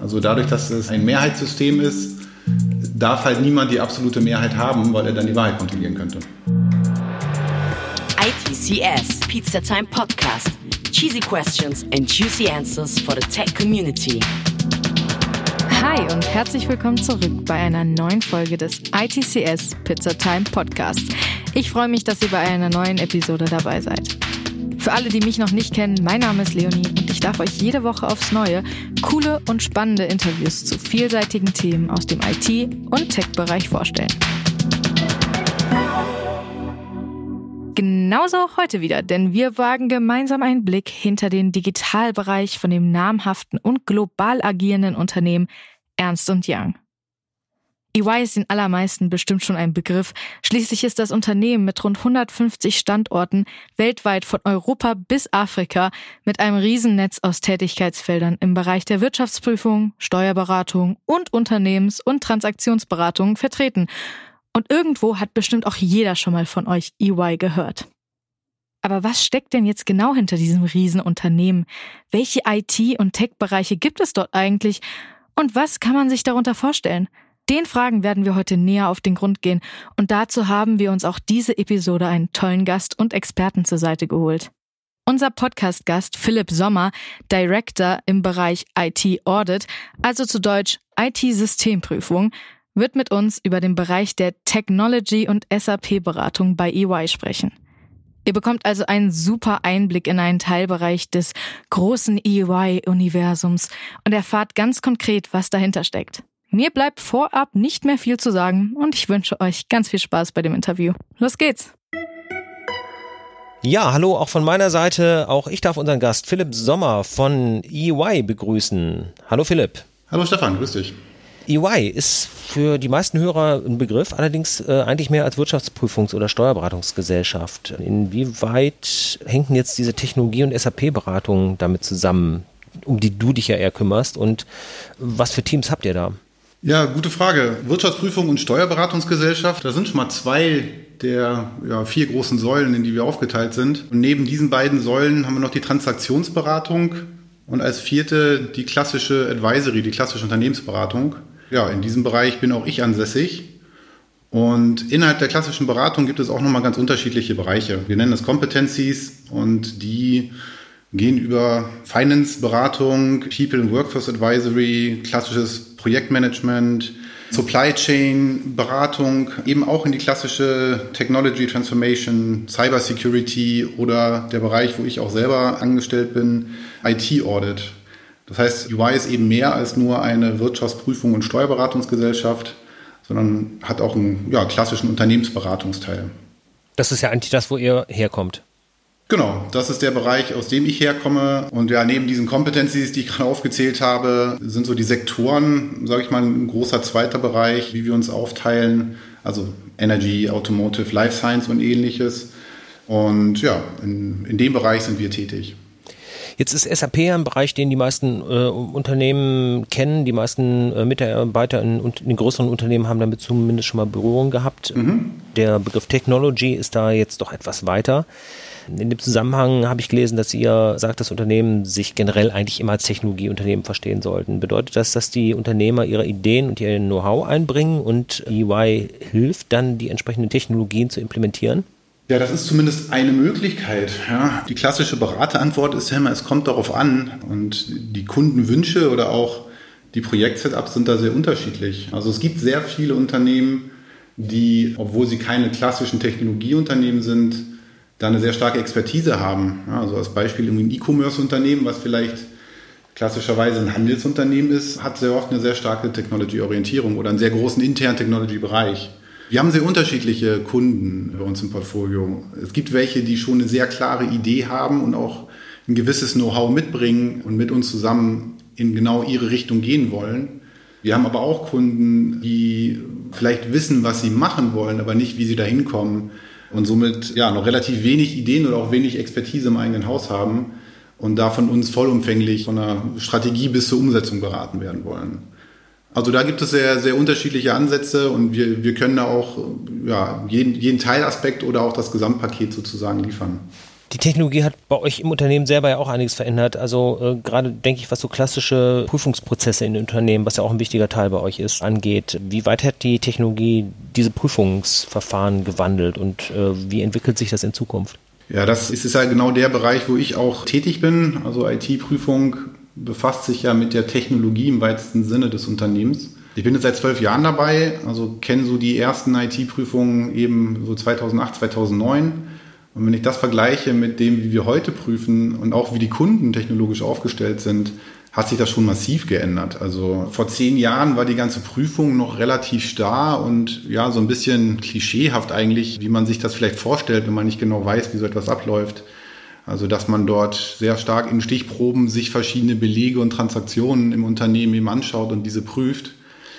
Also dadurch, dass es ein Mehrheitssystem ist, darf halt niemand die absolute Mehrheit haben, weil er dann die Wahrheit kontrollieren könnte. ITCS Pizza Time Podcast. Cheesy questions and juicy answers for the tech community. Hi und herzlich willkommen zurück bei einer neuen Folge des ITCS Pizza Time Podcast. Ich freue mich, dass ihr bei einer neuen Episode dabei seid. Für alle, die mich noch nicht kennen, mein Name ist Leonie und ich darf euch jede Woche aufs Neue coole und spannende Interviews zu vielseitigen Themen aus dem IT- und Tech-Bereich vorstellen. Genauso auch heute wieder, denn wir wagen gemeinsam einen Blick hinter den Digitalbereich von dem namhaften und global agierenden Unternehmen Ernst Young. EY ist den allermeisten bestimmt schon ein Begriff. Schließlich ist das Unternehmen mit rund 150 Standorten weltweit von Europa bis Afrika mit einem Riesennetz aus Tätigkeitsfeldern im Bereich der Wirtschaftsprüfung, Steuerberatung und Unternehmens- und Transaktionsberatung vertreten. Und irgendwo hat bestimmt auch jeder schon mal von euch EY gehört. Aber was steckt denn jetzt genau hinter diesem Riesenunternehmen? Welche IT- und Tech-Bereiche gibt es dort eigentlich? Und was kann man sich darunter vorstellen? Den Fragen werden wir heute näher auf den Grund gehen und dazu haben wir uns auch diese Episode einen tollen Gast und Experten zur Seite geholt. Unser Podcast-Gast Philipp Sommer, Director im Bereich IT Audit, also zu Deutsch IT-Systemprüfung, wird mit uns über den Bereich der Technology- und SAP-Beratung bei EY sprechen. Ihr bekommt also einen super Einblick in einen Teilbereich des großen EY-Universums und erfahrt ganz konkret, was dahinter steckt. Mir bleibt vorab nicht mehr viel zu sagen und ich wünsche euch ganz viel Spaß bei dem Interview. Los geht's! Ja, hallo auch von meiner Seite. Auch ich darf unseren Gast Philipp Sommer von EY begrüßen. Hallo Philipp. Hallo Stefan, grüß dich. EY ist für die meisten Hörer ein Begriff, allerdings äh, eigentlich mehr als Wirtschaftsprüfungs- oder Steuerberatungsgesellschaft. Inwieweit hängen jetzt diese Technologie- und SAP-Beratungen damit zusammen, um die du dich ja eher kümmerst? Und was für Teams habt ihr da? Ja, gute Frage. Wirtschaftsprüfung und Steuerberatungsgesellschaft, da sind schon mal zwei der ja, vier großen Säulen, in die wir aufgeteilt sind. Und neben diesen beiden Säulen haben wir noch die Transaktionsberatung und als vierte die klassische Advisory, die klassische Unternehmensberatung. Ja, in diesem Bereich bin auch ich ansässig. Und innerhalb der klassischen Beratung gibt es auch nochmal ganz unterschiedliche Bereiche. Wir nennen das Competencies und die gehen über Finance-Beratung, People and Workforce Advisory, klassisches Projektmanagement, Supply Chain Beratung, eben auch in die klassische Technology Transformation, Cyber Security oder der Bereich, wo ich auch selber angestellt bin, IT Audit. Das heißt, UI ist eben mehr als nur eine Wirtschaftsprüfung und Steuerberatungsgesellschaft, sondern hat auch einen ja, klassischen Unternehmensberatungsteil. Das ist ja eigentlich das, wo ihr herkommt. Genau, das ist der Bereich, aus dem ich herkomme. Und ja, neben diesen Competencies, die ich gerade aufgezählt habe, sind so die Sektoren, sage ich mal, ein großer zweiter Bereich, wie wir uns aufteilen. Also Energy, Automotive, Life Science und ähnliches. Und ja, in, in dem Bereich sind wir tätig. Jetzt ist SAP ein Bereich, den die meisten äh, Unternehmen kennen. Die meisten äh, Mitarbeiter in, in, den größeren Unternehmen haben damit zumindest schon mal Berührung gehabt. Mhm. Der Begriff Technology ist da jetzt doch etwas weiter. In dem Zusammenhang habe ich gelesen, dass ihr sagt, dass Unternehmen sich generell eigentlich immer als Technologieunternehmen verstehen sollten. Bedeutet das, dass die Unternehmer ihre Ideen und ihr Know-how einbringen und EY hilft dann, die entsprechenden Technologien zu implementieren? Ja, das ist zumindest eine Möglichkeit. Ja. Die klassische Beraterantwort ist ja immer, es kommt darauf an. Und die Kundenwünsche oder auch die Projektsetups sind da sehr unterschiedlich. Also es gibt sehr viele Unternehmen, die, obwohl sie keine klassischen Technologieunternehmen sind, da eine sehr starke Expertise haben. Ja, also als Beispiel ein E-Commerce-Unternehmen, was vielleicht klassischerweise ein Handelsunternehmen ist, hat sehr oft eine sehr starke Technology-Orientierung oder einen sehr großen internen Technology-Bereich. Wir haben sehr unterschiedliche Kunden bei uns im Portfolio. Es gibt welche, die schon eine sehr klare Idee haben und auch ein gewisses Know-how mitbringen und mit uns zusammen in genau ihre Richtung gehen wollen. Wir haben aber auch Kunden, die vielleicht wissen, was sie machen wollen, aber nicht, wie sie da hinkommen und somit ja noch relativ wenig Ideen oder auch wenig Expertise im eigenen Haus haben und da von uns vollumfänglich von der Strategie bis zur Umsetzung beraten werden wollen. Also da gibt es sehr, sehr unterschiedliche Ansätze und wir, wir können da auch ja, jeden, jeden Teilaspekt oder auch das Gesamtpaket sozusagen liefern. Die Technologie hat bei euch im Unternehmen selber ja auch einiges verändert. Also äh, gerade denke ich, was so klassische Prüfungsprozesse in Unternehmen, was ja auch ein wichtiger Teil bei euch ist, angeht. Wie weit hat die Technologie diese Prüfungsverfahren gewandelt und äh, wie entwickelt sich das in Zukunft? Ja, das ist ja genau der Bereich, wo ich auch tätig bin. Also IT-Prüfung befasst sich ja mit der Technologie im weitesten Sinne des Unternehmens. Ich bin jetzt seit zwölf Jahren dabei, also kenne so die ersten IT-Prüfungen eben so 2008, 2009 und wenn ich das vergleiche mit dem, wie wir heute prüfen und auch wie die Kunden technologisch aufgestellt sind, hat sich das schon massiv geändert. Also vor zehn Jahren war die ganze Prüfung noch relativ starr und ja, so ein bisschen klischeehaft eigentlich, wie man sich das vielleicht vorstellt, wenn man nicht genau weiß, wie so etwas abläuft. Also, dass man dort sehr stark in Stichproben sich verschiedene Belege und Transaktionen im Unternehmen eben anschaut und diese prüft.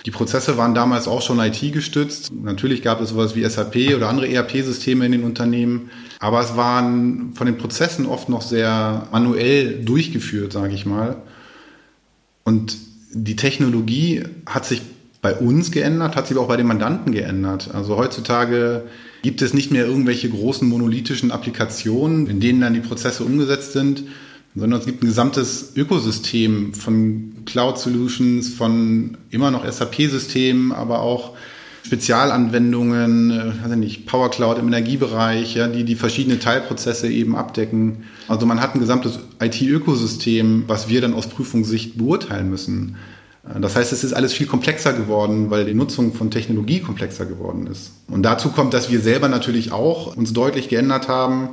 Die Prozesse waren damals auch schon IT gestützt. Natürlich gab es sowas wie SAP oder andere ERP-Systeme in den Unternehmen. Aber es waren von den Prozessen oft noch sehr manuell durchgeführt, sage ich mal. Und die Technologie hat sich bei uns geändert, hat sich aber auch bei den Mandanten geändert. Also heutzutage gibt es nicht mehr irgendwelche großen monolithischen Applikationen, in denen dann die Prozesse umgesetzt sind, sondern es gibt ein gesamtes Ökosystem von Cloud Solutions, von immer noch SAP-Systemen, aber auch Spezialanwendungen, äh, weiß ich nicht, Power Cloud im Energiebereich, ja, die die verschiedenen Teilprozesse eben abdecken. Also man hat ein gesamtes IT-Ökosystem, was wir dann aus Prüfungssicht beurteilen müssen. Äh, das heißt, es ist alles viel komplexer geworden, weil die Nutzung von Technologie komplexer geworden ist. Und dazu kommt, dass wir selber natürlich auch uns deutlich geändert haben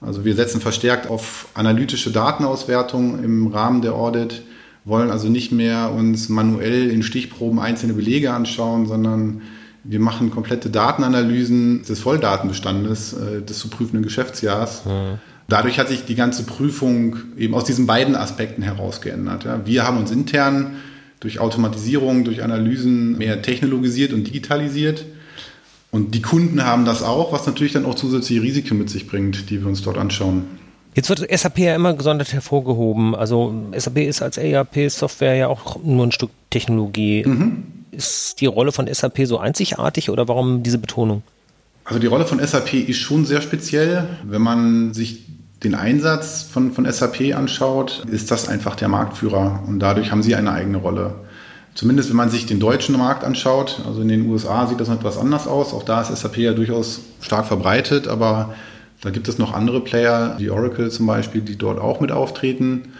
also wir setzen verstärkt auf analytische Datenauswertung im Rahmen der Audit, wollen also nicht mehr uns manuell in Stichproben einzelne Belege anschauen, sondern wir machen komplette Datenanalysen des Volldatenbestandes äh, des zu prüfenden Geschäftsjahrs. Mhm. Dadurch hat sich die ganze Prüfung eben aus diesen beiden Aspekten heraus geändert. Ja. Wir haben uns intern durch Automatisierung, durch Analysen mehr technologisiert und digitalisiert. Und die Kunden haben das auch, was natürlich dann auch zusätzliche Risiken mit sich bringt, die wir uns dort anschauen. Jetzt wird SAP ja immer gesondert hervorgehoben. Also SAP ist als ERP-Software ja auch nur ein Stück Technologie. Mhm. Ist die Rolle von SAP so einzigartig oder warum diese Betonung? Also die Rolle von SAP ist schon sehr speziell. Wenn man sich den Einsatz von, von SAP anschaut, ist das einfach der Marktführer und dadurch haben sie eine eigene Rolle. Zumindest wenn man sich den deutschen Markt anschaut, also in den USA sieht das noch etwas anders aus. Auch da ist SAP ja durchaus stark verbreitet, aber da gibt es noch andere Player, wie Oracle zum Beispiel, die dort auch mit auftreten.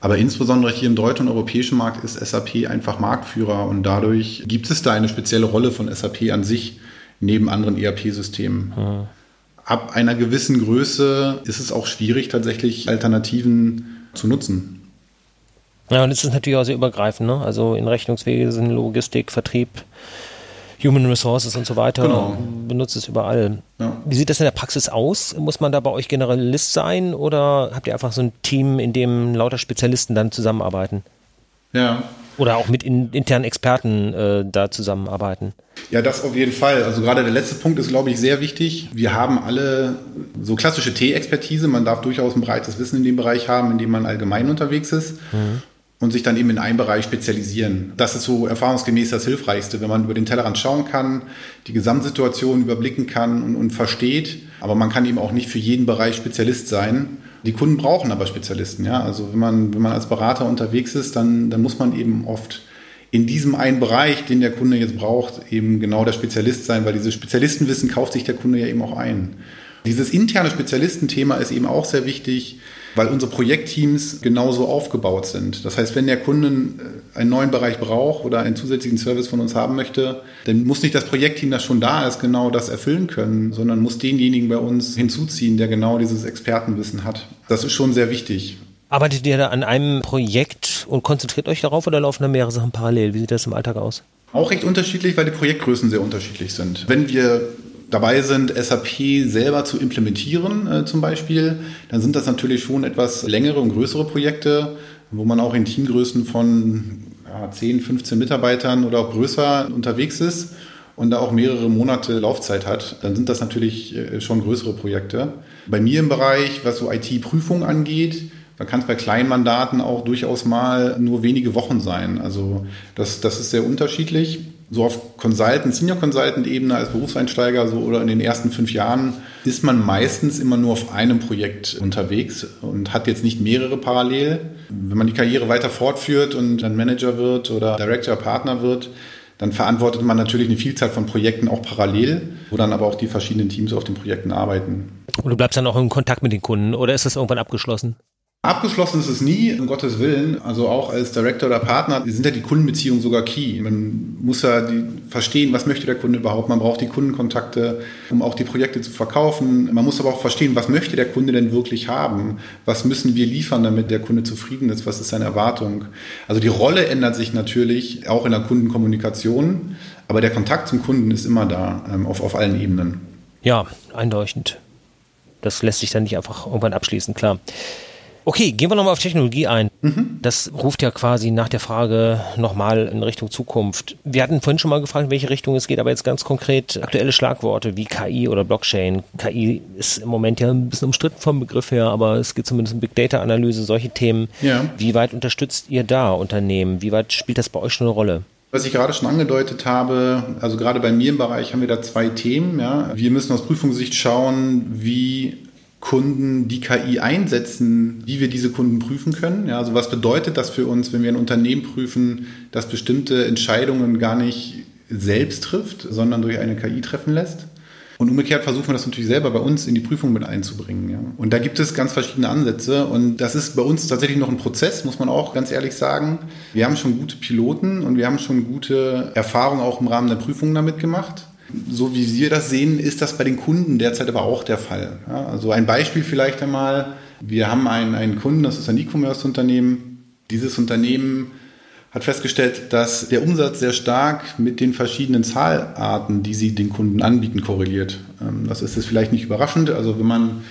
Aber insbesondere hier im deutschen und europäischen Markt ist SAP einfach Marktführer und dadurch gibt es da eine spezielle Rolle von SAP an sich neben anderen ERP-Systemen. Hm. Ab einer gewissen Größe ist es auch schwierig, tatsächlich Alternativen zu nutzen. Ja, und es ist natürlich auch sehr übergreifend, ne? Also in Rechnungswesen, Logistik, Vertrieb, Human Resources und so weiter. Genau. Benutzt es überall. Ja. Wie sieht das in der Praxis aus? Muss man da bei euch Generalist sein oder habt ihr einfach so ein Team, in dem lauter Spezialisten dann zusammenarbeiten? Ja. Oder auch mit in, internen Experten äh, da zusammenarbeiten? Ja, das auf jeden Fall. Also gerade der letzte Punkt ist, glaube ich, sehr wichtig. Wir haben alle so klassische T-Expertise. Man darf durchaus ein breites Wissen in dem Bereich haben, in dem man allgemein unterwegs ist. Mhm und sich dann eben in einem Bereich spezialisieren. Das ist so erfahrungsgemäß das Hilfreichste, wenn man über den Tellerrand schauen kann, die Gesamtsituation überblicken kann und, und versteht. Aber man kann eben auch nicht für jeden Bereich Spezialist sein. Die Kunden brauchen aber Spezialisten, ja. Also wenn man, wenn man als Berater unterwegs ist, dann, dann muss man eben oft in diesem einen Bereich, den der Kunde jetzt braucht, eben genau der Spezialist sein, weil dieses Spezialistenwissen kauft sich der Kunde ja eben auch ein. Dieses interne Spezialistenthema ist eben auch sehr wichtig weil unsere Projektteams genauso aufgebaut sind. Das heißt, wenn der Kunde äh, einen neuen Bereich braucht oder einen zusätzlichen Service von uns haben möchte, dann muss nicht das Projektteam, das schon da ist, genau das erfüllen können, sondern muss denjenigen bei uns hinzuziehen, der genau dieses Expertenwissen hat. Das ist schon sehr wichtig. Arbeitet ihr da an einem Projekt und konzentriert euch darauf oder laufen da mehrere Sachen parallel? Wie sieht das im Alltag aus? Auch recht unterschiedlich, weil die Projektgrößen sehr unterschiedlich sind. Wenn wir dabei sind, SAP selber zu implementieren äh, zum Beispiel, dann sind das natürlich schon etwas längere und größere Projekte, wo man auch in Teamgrößen von ja, 10, 15 Mitarbeitern oder auch größer unterwegs ist und da auch mehrere Monate Laufzeit hat, dann sind das natürlich äh, schon größere Projekte. Bei mir im Bereich, was so IT-Prüfung angeht, da kann es bei kleinen Mandaten auch durchaus mal nur wenige Wochen sein. Also das, das ist sehr unterschiedlich. So auf Consultant, Senior Consultant Ebene als Berufseinsteiger so oder in den ersten fünf Jahren ist man meistens immer nur auf einem Projekt unterwegs und hat jetzt nicht mehrere parallel. Wenn man die Karriere weiter fortführt und dann Manager wird oder Director, Partner wird, dann verantwortet man natürlich eine Vielzahl von Projekten auch parallel, wo dann aber auch die verschiedenen Teams auf den Projekten arbeiten. Und du bleibst dann auch in Kontakt mit den Kunden oder ist das irgendwann abgeschlossen? Abgeschlossen ist es nie, um Gottes Willen. Also auch als Director oder Partner sind ja die Kundenbeziehungen sogar key. Man muss ja die, verstehen, was möchte der Kunde überhaupt. Man braucht die Kundenkontakte, um auch die Projekte zu verkaufen. Man muss aber auch verstehen, was möchte der Kunde denn wirklich haben? Was müssen wir liefern, damit der Kunde zufrieden ist? Was ist seine Erwartung? Also die Rolle ändert sich natürlich auch in der Kundenkommunikation, aber der Kontakt zum Kunden ist immer da, ähm, auf, auf allen Ebenen. Ja, eindeutig. Das lässt sich dann nicht einfach irgendwann abschließen, klar. Okay, gehen wir nochmal auf Technologie ein. Mhm. Das ruft ja quasi nach der Frage nochmal in Richtung Zukunft. Wir hatten vorhin schon mal gefragt, in welche Richtung es geht, aber jetzt ganz konkret aktuelle Schlagworte wie KI oder Blockchain. KI ist im Moment ja ein bisschen umstritten vom Begriff her, aber es geht zumindest um Big Data Analyse, solche Themen. Ja. Wie weit unterstützt ihr da Unternehmen? Wie weit spielt das bei euch schon eine Rolle? Was ich gerade schon angedeutet habe, also gerade bei mir im Bereich haben wir da zwei Themen. Ja. Wir müssen aus Prüfungssicht schauen, wie Kunden die KI einsetzen, wie wir diese Kunden prüfen können. Ja, also was bedeutet das für uns, wenn wir ein Unternehmen prüfen, das bestimmte Entscheidungen gar nicht selbst trifft, sondern durch eine KI treffen lässt? Und umgekehrt versuchen wir das natürlich selber bei uns in die Prüfung mit einzubringen. Ja. Und da gibt es ganz verschiedene Ansätze. Und das ist bei uns tatsächlich noch ein Prozess, muss man auch ganz ehrlich sagen. Wir haben schon gute Piloten und wir haben schon gute Erfahrungen auch im Rahmen der Prüfungen damit gemacht so wie wir das sehen, ist das bei den Kunden derzeit aber auch der Fall. Ja, also ein Beispiel vielleicht einmal. Wir haben einen, einen Kunden, das ist ein E-Commerce-Unternehmen. Dieses Unternehmen hat festgestellt, dass der Umsatz sehr stark mit den verschiedenen Zahlarten, die sie den Kunden anbieten, korreliert. Ähm, das ist jetzt vielleicht nicht überraschend. Also wenn man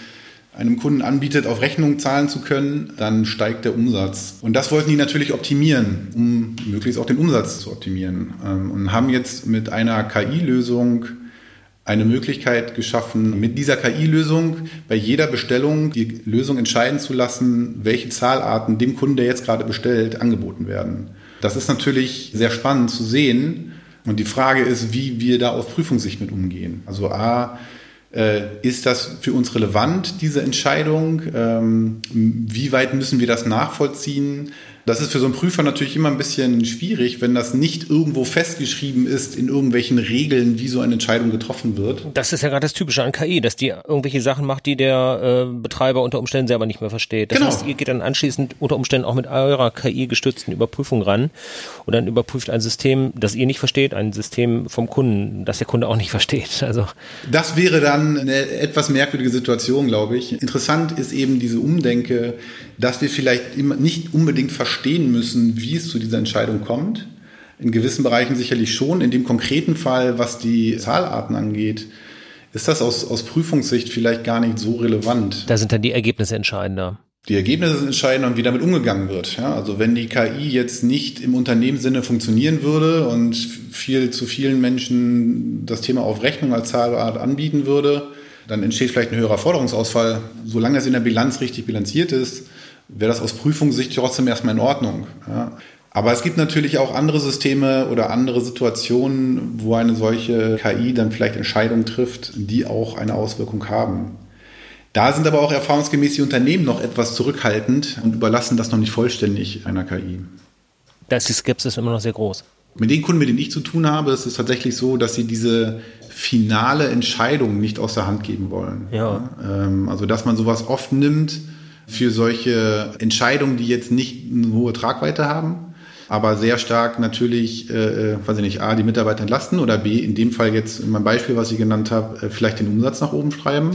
einem Kunden anbietet, auf Rechnung zahlen zu können, dann steigt der Umsatz. Und das wollten die natürlich optimieren, um möglichst auch den Umsatz zu optimieren. Ähm, und haben jetzt mit einer KI-Lösung eine Möglichkeit geschaffen, mit dieser KI-Lösung bei jeder Bestellung die Lösung entscheiden zu lassen, welche Zahlarten dem Kunden, der jetzt gerade bestellt, angeboten werden. Das ist natürlich sehr spannend zu sehen. Und die Frage ist, wie wir da auf Prüfungssicht mit umgehen. Also A, ist das für uns relevant, diese Entscheidung? Ähm, wie weit müssen wir das nachvollziehen? Das ist für so einen Prüfer natürlich immer ein bisschen schwierig, wenn das nicht irgendwo festgeschrieben ist in irgendwelchen Regeln, wie so eine Entscheidung getroffen wird. Das ist ja gerade das Typische an KI, dass die irgendwelche Sachen macht, die der äh, Betreiber unter Umständen selber nicht mehr versteht. Das genau. heißt, ihr geht dann anschließend unter Umständen auch mit eurer KI-gestützten Überprüfung ran und dann überprüft ein System, das ihr nicht versteht, ein System vom Kunden, das der Kunde auch nicht versteht. Also das wäre dann eine etwas merkwürdige Situation, glaube ich. Interessant ist eben diese Umdenke, dass wir vielleicht nicht unbedingt verstehen müssen, wie es zu dieser Entscheidung kommt. In gewissen Bereichen sicherlich schon. In dem konkreten Fall, was die Zahlarten angeht, ist das aus, aus Prüfungssicht vielleicht gar nicht so relevant. Da sind dann die Ergebnisse entscheidender. Die Ergebnisse sind entscheidend und wie damit umgegangen wird. Ja, also wenn die KI jetzt nicht im Unternehmenssinne funktionieren würde und viel zu vielen Menschen das Thema auf Rechnung als Zahlart anbieten würde, dann entsteht vielleicht ein höherer Forderungsausfall. Solange es in der Bilanz richtig bilanziert ist, wäre das aus Prüfungssicht trotzdem erstmal in Ordnung. Ja. Aber es gibt natürlich auch andere Systeme oder andere Situationen, wo eine solche KI dann vielleicht Entscheidungen trifft, die auch eine Auswirkung haben. Da sind aber auch erfahrungsgemäß die Unternehmen noch etwas zurückhaltend und überlassen das noch nicht vollständig einer KI. Da ist die Skepsis immer noch sehr groß. Mit den Kunden, mit denen ich zu tun habe, ist es tatsächlich so, dass sie diese finale Entscheidung nicht aus der Hand geben wollen. Ja. Ähm, also, dass man sowas oft nimmt für solche Entscheidungen, die jetzt nicht eine hohe Tragweite haben, aber sehr stark natürlich, äh, äh, weiß ich nicht, A, die Mitarbeiter entlasten oder B, in dem Fall jetzt in meinem Beispiel, was ich genannt habe, äh, vielleicht den Umsatz nach oben schreiben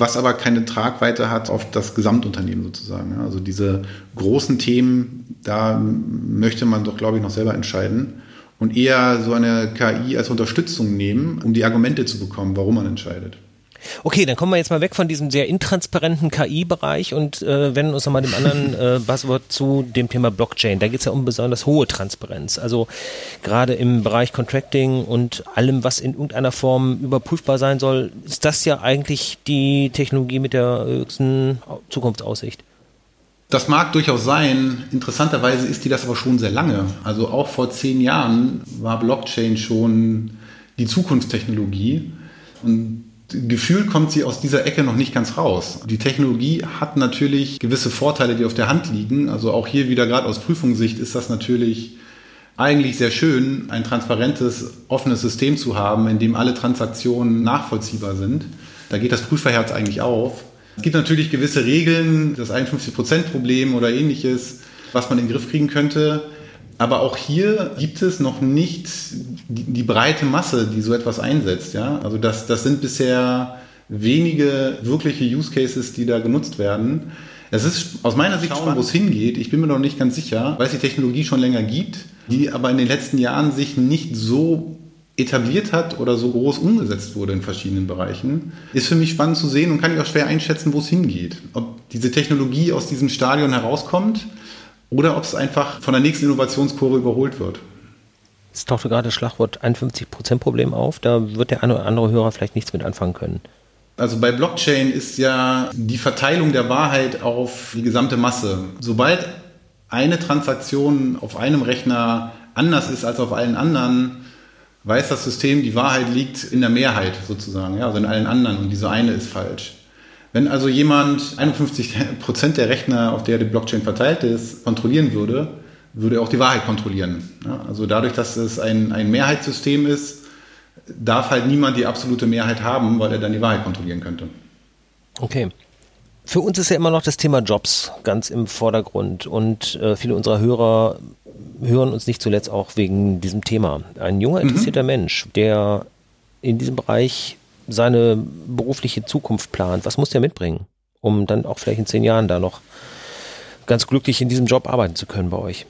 was aber keine Tragweite hat auf das Gesamtunternehmen sozusagen. Also diese großen Themen, da möchte man doch, glaube ich, noch selber entscheiden und eher so eine KI als Unterstützung nehmen, um die Argumente zu bekommen, warum man entscheidet. Okay, dann kommen wir jetzt mal weg von diesem sehr intransparenten KI-Bereich und äh, wenden uns nochmal dem anderen äh, Buzzword zu, dem Thema Blockchain. Da geht es ja um besonders hohe Transparenz. Also gerade im Bereich Contracting und allem, was in irgendeiner Form überprüfbar sein soll, ist das ja eigentlich die Technologie mit der höchsten Zukunftsaussicht. Das mag durchaus sein. Interessanterweise ist die das aber schon sehr lange. Also auch vor zehn Jahren war Blockchain schon die Zukunftstechnologie. Und gefühlt kommt sie aus dieser Ecke noch nicht ganz raus. Die Technologie hat natürlich gewisse Vorteile, die auf der Hand liegen. Also auch hier wieder gerade aus Prüfungssicht ist das natürlich eigentlich sehr schön, ein transparentes, offenes System zu haben, in dem alle Transaktionen nachvollziehbar sind. Da geht das Prüferherz eigentlich auf. Es gibt natürlich gewisse Regeln, das 51%-Problem oder ähnliches, was man in den Griff kriegen könnte. Aber auch hier gibt es noch nicht die, die breite Masse, die so etwas einsetzt. Ja? Also das, das sind bisher wenige wirkliche Use Cases, die da genutzt werden. Es ist aus meiner Sicht spannend, wo es hingeht. Ich bin mir noch nicht ganz sicher, weil es die Technologie schon länger gibt, die aber in den letzten Jahren sich nicht so etabliert hat oder so groß umgesetzt wurde in verschiedenen Bereichen, ist für mich spannend zu sehen und kann ich auch schwer einschätzen, wo es hingeht. Ob diese Technologie aus diesem Stadion herauskommt oder ob es einfach von der nächsten Innovationskurve überholt wird. Es tauchte gerade das Schlagwort 51%-Problem auf. Da wird der eine oder andere Hörer vielleicht nichts mit anfangen können. Also bei Blockchain ist ja die Verteilung der Wahrheit auf die gesamte Masse. Sobald eine Transaktion auf einem Rechner anders ist als auf allen anderen, weiß das System, die Wahrheit liegt in der Mehrheit sozusagen, ja, also in allen anderen und diese eine ist falsch. Wenn also jemand 51 Prozent der Rechner, auf der die Blockchain verteilt ist, kontrollieren würde, würde er auch die Wahrheit kontrollieren. Ja, also dadurch, dass es ein, ein Mehrheitssystem ist, darf halt niemand die absolute Mehrheit haben, weil er dann die Wahrheit kontrollieren könnte. Okay. Für uns ist ja immer noch das Thema Jobs ganz im Vordergrund und äh, viele unserer Hörer hören uns nicht zuletzt auch wegen diesem Thema. Ein junger, mhm. interessierter mhm. Mensch, der in diesem Bereich seine berufliche Zukunft plant, was muss der mitbringen, um dann auch vielleicht in zehn Jahren da noch ganz glücklich in diesem Job arbeiten zu können bei euch?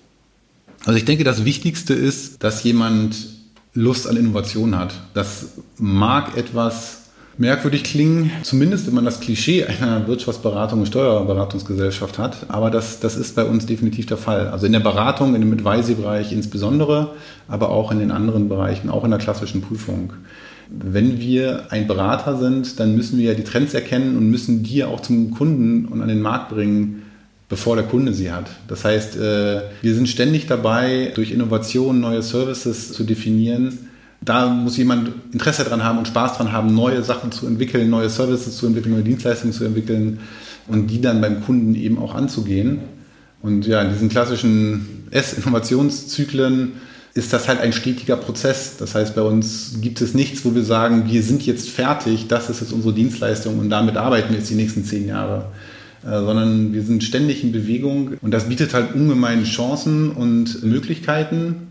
Also ich denke, das Wichtigste ist, dass jemand Lust an Innovation hat. Das mag etwas merkwürdig klingen, zumindest wenn man das Klischee einer Wirtschaftsberatung und Steuerberatungsgesellschaft hat. Aber das, das ist bei uns definitiv der Fall. Also in der Beratung, in dem Advisory-Bereich insbesondere, aber auch in den anderen Bereichen, auch in der klassischen Prüfung. Wenn wir ein Berater sind, dann müssen wir ja die Trends erkennen und müssen die auch zum Kunden und an den Markt bringen, bevor der Kunde sie hat. Das heißt, äh, wir sind ständig dabei, durch Innovation neue Services zu definieren, da muss jemand Interesse daran haben und Spaß daran haben, neue Sachen zu entwickeln, neue Services zu entwickeln, neue Dienstleistungen zu entwickeln und die dann beim Kunden eben auch anzugehen. Und ja, in diesen klassischen S-Innovationszyklen ist das halt ein stetiger Prozess. Das heißt, bei uns gibt es nichts, wo wir sagen, wir sind jetzt fertig, das ist jetzt unsere Dienstleistung und damit arbeiten wir jetzt die nächsten zehn Jahre. Äh, sondern wir sind ständig in Bewegung und das bietet halt ungemeine Chancen und Möglichkeiten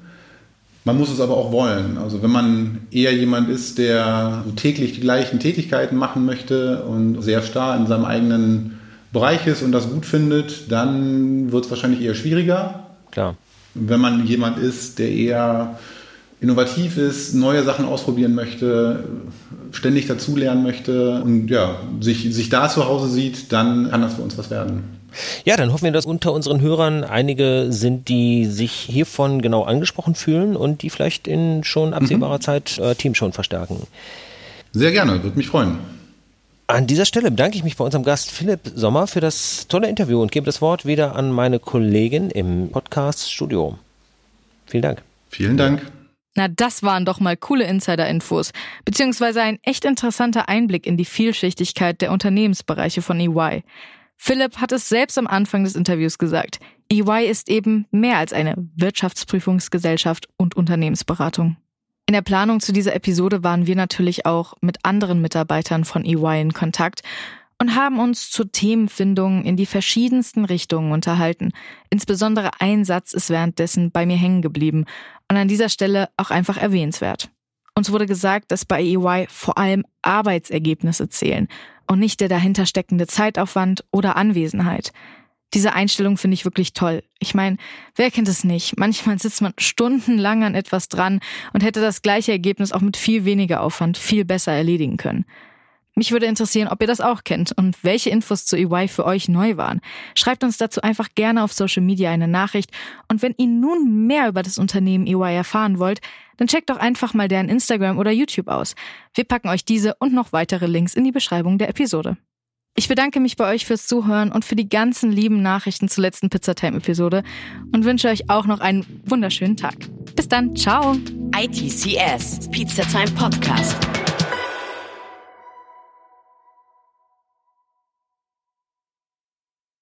man muss es aber auch wollen. Also wenn man eher jemand ist, der täglich die gleichen Tätigkeiten machen möchte und sehr starr in seinem eigenen Bereich ist und das gut findet, dann wird es wahrscheinlich eher schwieriger. Klar. Wenn man jemand ist, der eher innovativ ist, neue Sachen ausprobieren möchte, ständig dazulernen möchte und ja, sich, sich da zu Hause sieht, dann kann das für uns was werden. Ja, dann hoffen wir, dass unter unseren Hörern einige sind, die sich hiervon genau angesprochen fühlen und die vielleicht in schon absehbarer mhm. Zeit äh, Team schon verstärken. Sehr gerne, würde mich freuen. An dieser Stelle bedanke ich mich bei unserem Gast Philipp Sommer für das tolle Interview und gebe das Wort wieder an meine Kollegin im Podcast-Studio. Vielen Dank. Vielen Dank. Na, das waren doch mal coole Insider-Infos, beziehungsweise ein echt interessanter Einblick in die Vielschichtigkeit der Unternehmensbereiche von EY. Philipp hat es selbst am Anfang des Interviews gesagt. EY ist eben mehr als eine Wirtschaftsprüfungsgesellschaft und Unternehmensberatung. In der Planung zu dieser Episode waren wir natürlich auch mit anderen Mitarbeitern von EY in Kontakt und haben uns zur Themenfindung in die verschiedensten Richtungen unterhalten. Insbesondere ein Satz ist währenddessen bei mir hängen geblieben und an dieser Stelle auch einfach erwähnenswert. Uns wurde gesagt, dass bei EY vor allem Arbeitsergebnisse zählen und nicht der dahinter steckende Zeitaufwand oder Anwesenheit. Diese Einstellung finde ich wirklich toll. Ich meine, wer kennt es nicht? Manchmal sitzt man stundenlang an etwas dran und hätte das gleiche Ergebnis auch mit viel weniger Aufwand viel besser erledigen können. Mich würde interessieren, ob ihr das auch kennt und welche Infos zu EY für euch neu waren. Schreibt uns dazu einfach gerne auf Social Media eine Nachricht. Und wenn ihr nun mehr über das Unternehmen EY erfahren wollt, dann checkt doch einfach mal deren Instagram oder YouTube aus. Wir packen euch diese und noch weitere Links in die Beschreibung der Episode. Ich bedanke mich bei euch fürs Zuhören und für die ganzen lieben Nachrichten zur letzten Pizzatime-Episode und wünsche euch auch noch einen wunderschönen Tag. Bis dann, ciao! ITCS, Pizza Time Podcast.